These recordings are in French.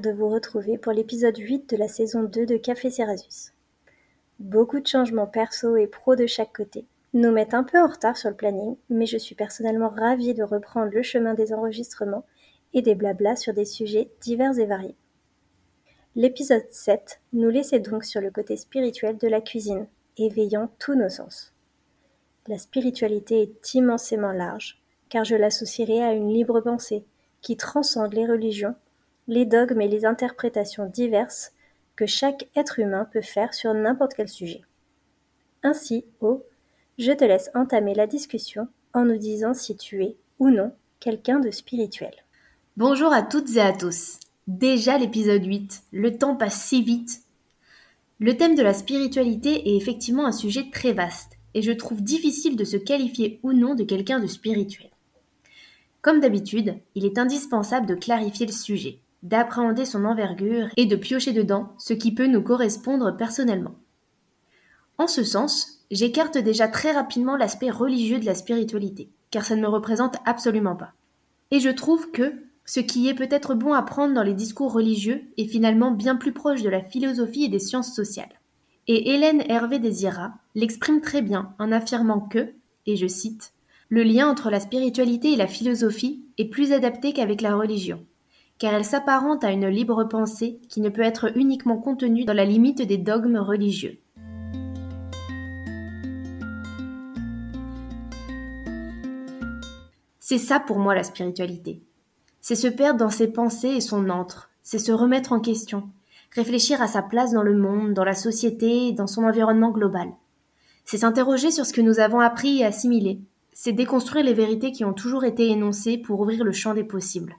de vous retrouver pour l'épisode 8 de la saison 2 de Café Cerasus. Beaucoup de changements perso et pro de chaque côté nous mettent un peu en retard sur le planning, mais je suis personnellement ravie de reprendre le chemin des enregistrements et des blablas sur des sujets divers et variés. L'épisode 7 nous laissait donc sur le côté spirituel de la cuisine, éveillant tous nos sens. La spiritualité est immensément large, car je l'associerai à une libre pensée qui transcende les religions les dogmes et les interprétations diverses que chaque être humain peut faire sur n'importe quel sujet. Ainsi, O, je te laisse entamer la discussion en nous disant si tu es ou non quelqu'un de spirituel. Bonjour à toutes et à tous. Déjà l'épisode 8, le temps passe si vite. Le thème de la spiritualité est effectivement un sujet très vaste et je trouve difficile de se qualifier ou non de quelqu'un de spirituel. Comme d'habitude, il est indispensable de clarifier le sujet d'appréhender son envergure et de piocher dedans ce qui peut nous correspondre personnellement. En ce sens, j'écarte déjà très rapidement l'aspect religieux de la spiritualité, car ça ne me représente absolument pas. Et je trouve que ce qui est peut-être bon à prendre dans les discours religieux est finalement bien plus proche de la philosophie et des sciences sociales. Et Hélène Hervé Désira l'exprime très bien en affirmant que, et je cite, le lien entre la spiritualité et la philosophie est plus adapté qu'avec la religion car elle s'apparente à une libre pensée qui ne peut être uniquement contenue dans la limite des dogmes religieux. C'est ça pour moi la spiritualité. C'est se perdre dans ses pensées et son antre, c'est se remettre en question, réfléchir à sa place dans le monde, dans la société dans son environnement global. C'est s'interroger sur ce que nous avons appris et assimilé, c'est déconstruire les vérités qui ont toujours été énoncées pour ouvrir le champ des possibles.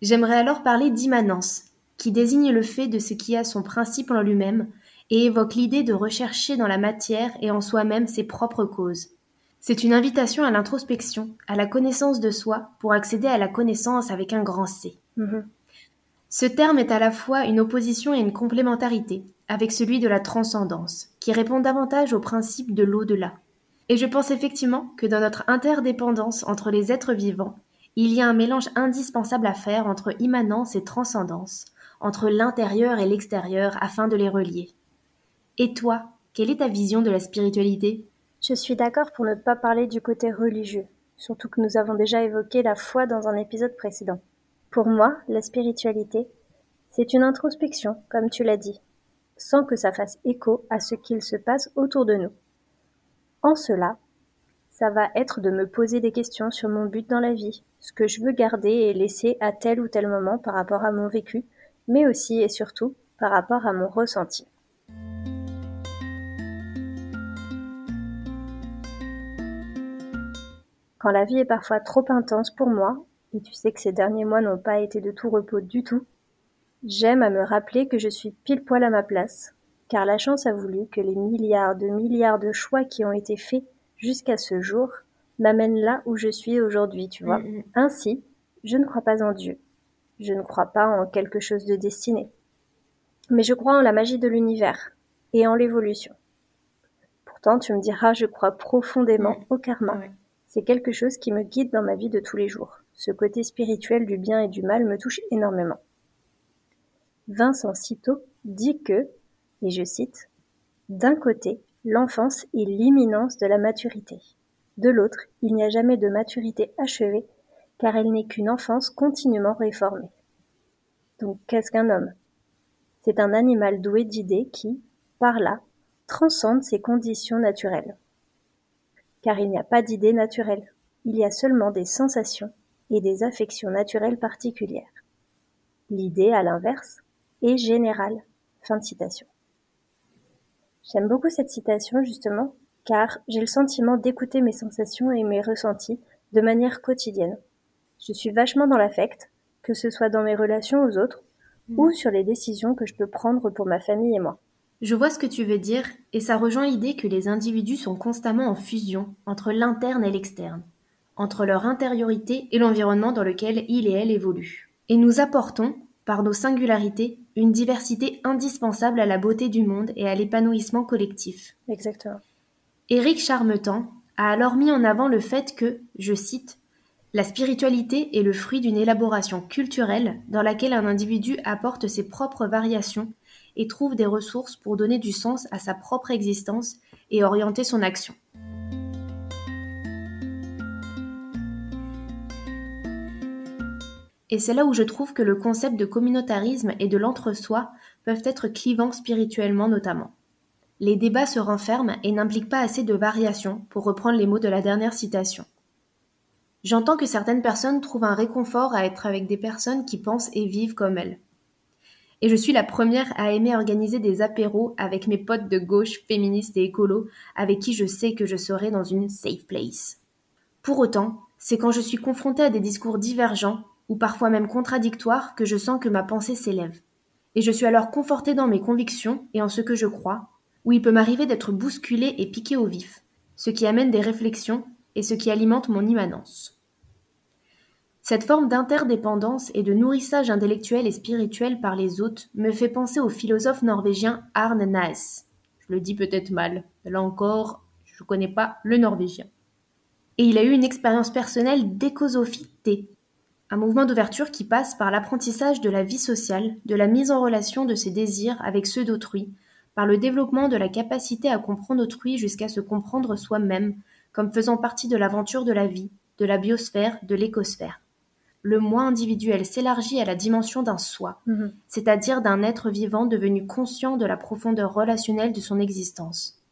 J'aimerais alors parler d'immanence, qui désigne le fait de ce qui a son principe en lui-même et évoque l'idée de rechercher dans la matière et en soi-même ses propres causes. C'est une invitation à l'introspection, à la connaissance de soi pour accéder à la connaissance avec un grand C. Mhm. Ce terme est à la fois une opposition et une complémentarité avec celui de la transcendance, qui répond davantage au principe de l'au-delà. Et je pense effectivement que dans notre interdépendance entre les êtres vivants, il y a un mélange indispensable à faire entre immanence et transcendance, entre l'intérieur et l'extérieur afin de les relier. Et toi, quelle est ta vision de la spiritualité? Je suis d'accord pour ne pas parler du côté religieux, surtout que nous avons déjà évoqué la foi dans un épisode précédent. Pour moi, la spiritualité, c'est une introspection, comme tu l'as dit, sans que ça fasse écho à ce qu'il se passe autour de nous. En cela, ça va être de me poser des questions sur mon but dans la vie, ce que je veux garder et laisser à tel ou tel moment par rapport à mon vécu, mais aussi et surtout par rapport à mon ressenti. Quand la vie est parfois trop intense pour moi, et tu sais que ces derniers mois n'ont pas été de tout repos du tout, j'aime à me rappeler que je suis pile poil à ma place, car la chance a voulu que les milliards de milliards de choix qui ont été faits jusqu'à ce jour, m'amène là où je suis aujourd'hui, tu vois. Mm, mm. Ainsi, je ne crois pas en Dieu. Je ne crois pas en quelque chose de destiné. Mais je crois en la magie de l'univers et en l'évolution. Pourtant, tu me diras, je crois profondément au karma. C'est quelque chose qui me guide dans ma vie de tous les jours. Ce côté spirituel du bien et du mal me touche énormément. Vincent Citeau dit que, et je cite, D'un côté, l'enfance est l'imminence de la maturité. De l'autre, il n'y a jamais de maturité achevée, car elle n'est qu'une enfance continuellement réformée. Donc qu'est-ce qu'un homme? C'est un animal doué d'idées qui, par là, transcende ses conditions naturelles. Car il n'y a pas d'idées naturelles, il y a seulement des sensations et des affections naturelles particulières. L'idée, à l'inverse, est générale. Fin de citation. J'aime beaucoup cette citation justement car j'ai le sentiment d'écouter mes sensations et mes ressentis de manière quotidienne. Je suis vachement dans l'affect, que ce soit dans mes relations aux autres ou sur les décisions que je peux prendre pour ma famille et moi. Je vois ce que tu veux dire, et ça rejoint l'idée que les individus sont constamment en fusion entre l'interne et l'externe, entre leur intériorité et l'environnement dans lequel il et elle évoluent. Et nous apportons, par nos singularités, une diversité indispensable à la beauté du monde et à l'épanouissement collectif. Exactement. Éric Charmetan a alors mis en avant le fait que, je cite, la spiritualité est le fruit d'une élaboration culturelle dans laquelle un individu apporte ses propres variations et trouve des ressources pour donner du sens à sa propre existence et orienter son action. Et c'est là où je trouve que le concept de communautarisme et de l'entre-soi peuvent être clivants spirituellement notamment. Les débats se renferment et n'impliquent pas assez de variations, pour reprendre les mots de la dernière citation. J'entends que certaines personnes trouvent un réconfort à être avec des personnes qui pensent et vivent comme elles. Et je suis la première à aimer organiser des apéros avec mes potes de gauche, féministes et écolos, avec qui je sais que je serai dans une safe place. Pour autant, c'est quand je suis confrontée à des discours divergents, ou parfois même contradictoires, que je sens que ma pensée s'élève. Et je suis alors confortée dans mes convictions et en ce que je crois, où il peut m'arriver d'être bousculée et piquée au vif, ce qui amène des réflexions et ce qui alimente mon immanence. Cette forme d'interdépendance et de nourrissage intellectuel et spirituel par les autres me fait penser au philosophe norvégien Arne Naes. Je le dis peut-être mal, là encore, je ne connais pas le norvégien. Et il a eu une expérience personnelle d'écosophité, un mouvement d'ouverture qui passe par l'apprentissage de la vie sociale, de la mise en relation de ses désirs avec ceux d'autrui, par le développement de la capacité à comprendre autrui jusqu'à se comprendre soi-même, comme faisant partie de l'aventure de la vie, de la biosphère, de l'écosphère. Le moi individuel s'élargit à la dimension d'un soi, Mhm. c'est-à-dire d'un être vivant devenu conscient de la profondeur relationnelle de son existence.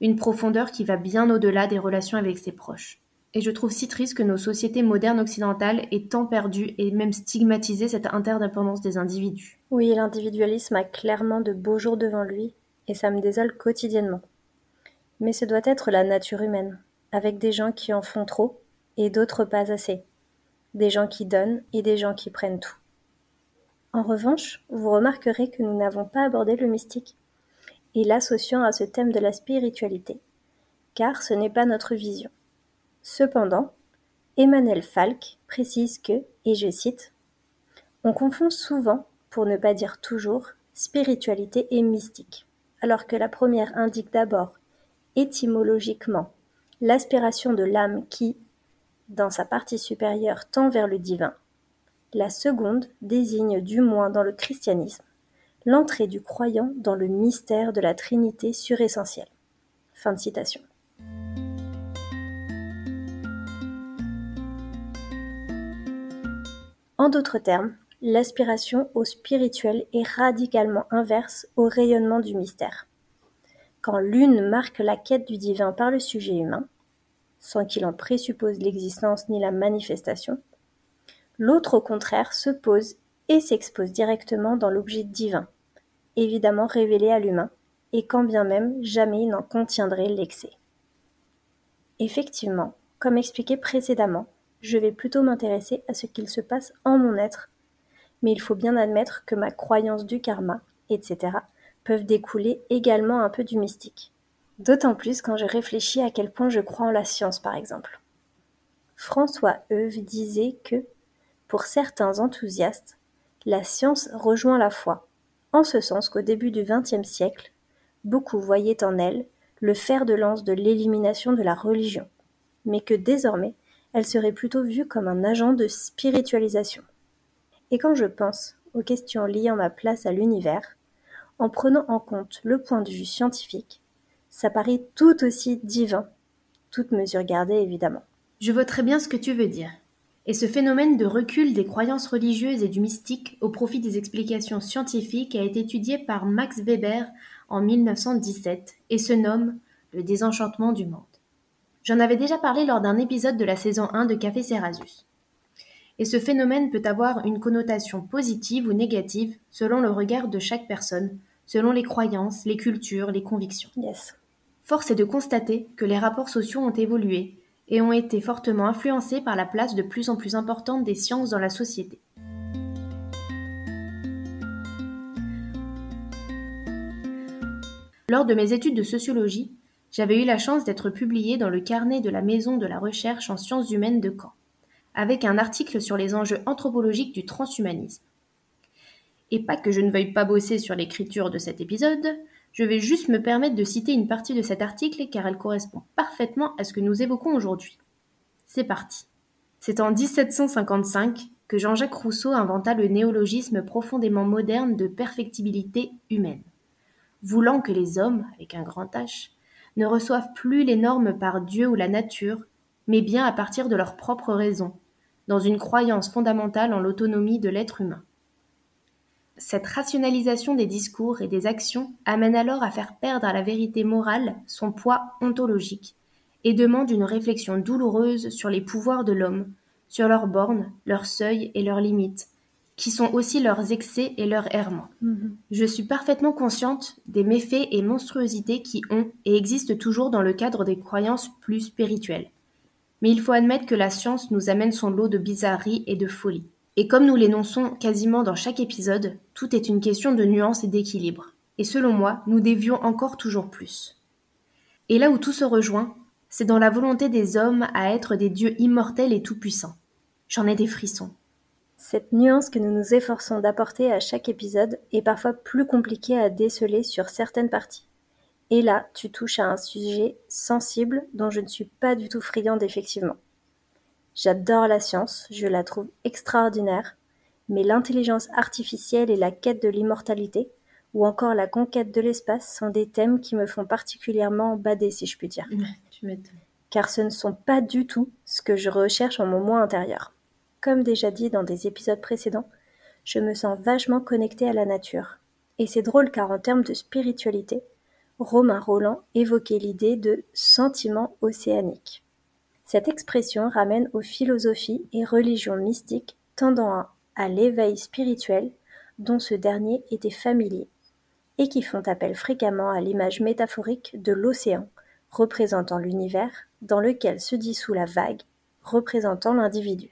Une profondeur qui va bien au-delà des relations avec ses proches. Et je trouve si triste que nos sociétés modernes occidentales aient tant perdu et même stigmatisé cette interdépendance des individus. Oui, l'individualisme a clairement de beaux jours devant lui, et ça me désole quotidiennement. Mais ce doit être la nature humaine, avec des gens qui en font trop et d'autres pas assez, des gens qui donnent et des gens qui prennent tout. En revanche, vous remarquerez que nous n'avons pas abordé le mystique et l'associant à ce thème de la spiritualité, car ce n'est pas notre vision. Cependant, Emmanuel Falk précise que, et je cite, On confond souvent, pour ne pas dire toujours, spiritualité et mystique, alors que la première indique d'abord, étymologiquement, l'aspiration de l'âme qui, dans sa partie supérieure, tend vers le divin. La seconde désigne, du moins dans le christianisme, l'entrée du croyant dans le mystère de la Trinité suressentielle. Fin de citation. En d'autres termes, l'aspiration au spirituel est radicalement inverse au rayonnement du mystère. Quand l'une marque la quête du divin par le sujet humain, sans qu'il en présuppose l'existence ni la manifestation, l'autre au contraire se pose et s'expose directement dans l'objet divin, évidemment révélé à l'humain, et quand bien même jamais il n'en contiendrait l'excès. Effectivement, comme expliqué précédemment, je vais plutôt m'intéresser à ce qu'il se passe en mon être, mais il faut bien admettre que ma croyance du karma, etc., peuvent découler également un peu du mystique. D'autant plus quand je réfléchis à quel point je crois en la science, par exemple. François Heuve disait que, pour certains enthousiastes, la science rejoint la foi, en ce sens qu'au début du XXe siècle, beaucoup voyaient en elle le fer de lance de l'élimination de la religion, mais que désormais elle serait plutôt vue comme un agent de spiritualisation. Et quand je pense aux questions liant ma place à l'univers, en prenant en compte le point de vue scientifique, ça paraît tout aussi divin, toute mesure gardée évidemment. Je vois très bien ce que tu veux dire. Et ce phénomène de recul des croyances religieuses et du mystique au profit des explications scientifiques a été étudié par Max Weber en 1917 et se nomme le désenchantement du monde. J'en avais déjà parlé lors d'un épisode de la saison 1 de Café Cerasus. Et ce phénomène peut avoir une connotation positive ou négative selon le regard de chaque personne, selon les croyances, les cultures, les convictions. Yes. Force est de constater que les rapports sociaux ont évolué et ont été fortement influencés par la place de plus en plus importante des sciences dans la société. Lors de mes études de sociologie, j'avais eu la chance d'être publié dans le carnet de la Maison de la Recherche en sciences humaines de Caen, avec un article sur les enjeux anthropologiques du transhumanisme. Et pas que je ne veuille pas bosser sur l'écriture de cet épisode, je vais juste me permettre de citer une partie de cet article car elle correspond parfaitement à ce que nous évoquons aujourd'hui. C'est parti. C'est en 1755 que Jean-Jacques Rousseau inventa le néologisme profondément moderne de perfectibilité humaine, voulant que les hommes, avec un grand H, ne reçoivent plus les normes par Dieu ou la nature, mais bien à partir de leur propre raison, dans une croyance fondamentale en l'autonomie de l'être humain. Cette rationalisation des discours et des actions amène alors à faire perdre à la vérité morale son poids ontologique et demande une réflexion douloureuse sur les pouvoirs de l'homme, sur leurs bornes, leurs seuils et leurs limites, qui sont aussi leurs excès et leurs errements. Mhm. Je suis parfaitement consciente des méfaits et monstruosités qui ont et existent toujours dans le cadre des croyances plus spirituelles. Mais il faut admettre que la science nous amène son lot de bizarreries et de folies. Et comme nous l'énonçons quasiment dans chaque épisode, tout est une question de nuance et d'équilibre. Et selon moi, nous dévions encore toujours plus. Et là où tout se rejoint, c'est dans la volonté des hommes à être des dieux immortels et tout-puissants. J'en ai des frissons. Cette nuance que nous nous efforçons d'apporter à chaque épisode est parfois plus compliquée à déceler sur certaines parties. Et là, tu touches à un sujet sensible dont je ne suis pas du tout friande effectivement. J'adore la science, je la trouve extraordinaire, mais l'intelligence artificielle et la quête de l'immortalité, ou encore la conquête de l'espace, sont des thèmes qui me font particulièrement bader, si je puis dire. Car ce ne sont pas du tout ce que je recherche en mon moi intérieur. Comme déjà dit dans des épisodes précédents, je me sens vachement connectée à la nature. Et c'est drôle car en termes de spiritualité, Romain Roland évoquait l'idée de sentiment océanique. Cette expression ramène aux philosophies et religions mystiques tendant à l'éveil spirituel dont ce dernier était familier, et qui font appel fréquemment à l'image métaphorique de l'océan, représentant l'univers, dans lequel se dissout la vague, représentant l'individu.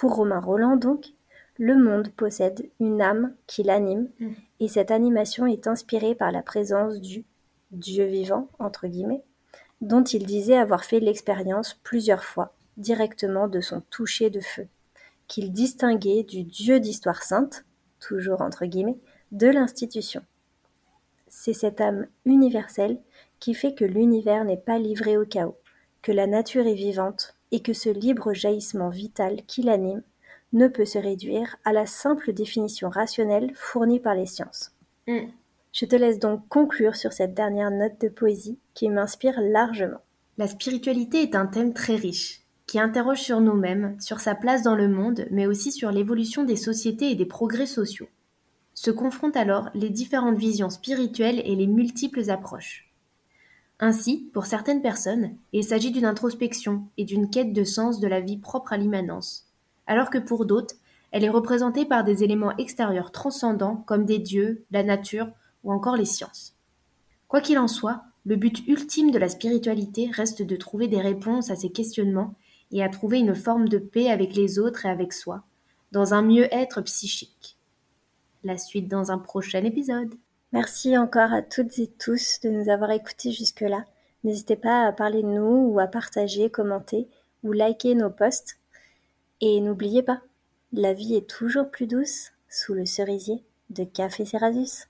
Pour Romain Roland donc, le monde possède une âme qui l'anime, mm. et cette animation est inspirée par la présence du Dieu vivant, entre guillemets, dont il disait avoir fait l'expérience plusieurs fois, directement de son toucher de feu, qu'il distinguait du Dieu d'histoire sainte, toujours entre guillemets, de l'institution. C'est cette âme universelle qui fait que l'univers n'est pas livré au chaos, que la nature est vivante et que ce libre jaillissement vital qui l'anime ne peut se réduire à la simple définition rationnelle fournie par les sciences. Mm. Je te laisse donc conclure sur cette dernière note de poésie qui m'inspire largement. La spiritualité est un thème très riche, qui interroge sur nous-mêmes, sur sa place dans le monde, mais aussi sur l'évolution des sociétés et des progrès sociaux. Se confrontent alors les différentes visions spirituelles et les multiples approches. Ainsi, pour certaines personnes, il s'agit d'une introspection et d'une quête de sens de la vie propre à l'immanence, alors que pour d'autres, elle est représentée par des éléments extérieurs transcendants comme des dieux, la nature ou encore les sciences. Quoi qu'il en soit, le but ultime de la spiritualité reste de trouver des réponses à ces questionnements et à trouver une forme de paix avec les autres et avec soi, dans un mieux-être psychique. La suite dans un prochain épisode. Merci encore à toutes et tous de nous avoir écoutés jusque-là. N'hésitez pas à parler de nous ou à partager, commenter ou liker nos posts. Et n'oubliez pas, la vie est toujours plus douce sous le cerisier de Café Cerasus.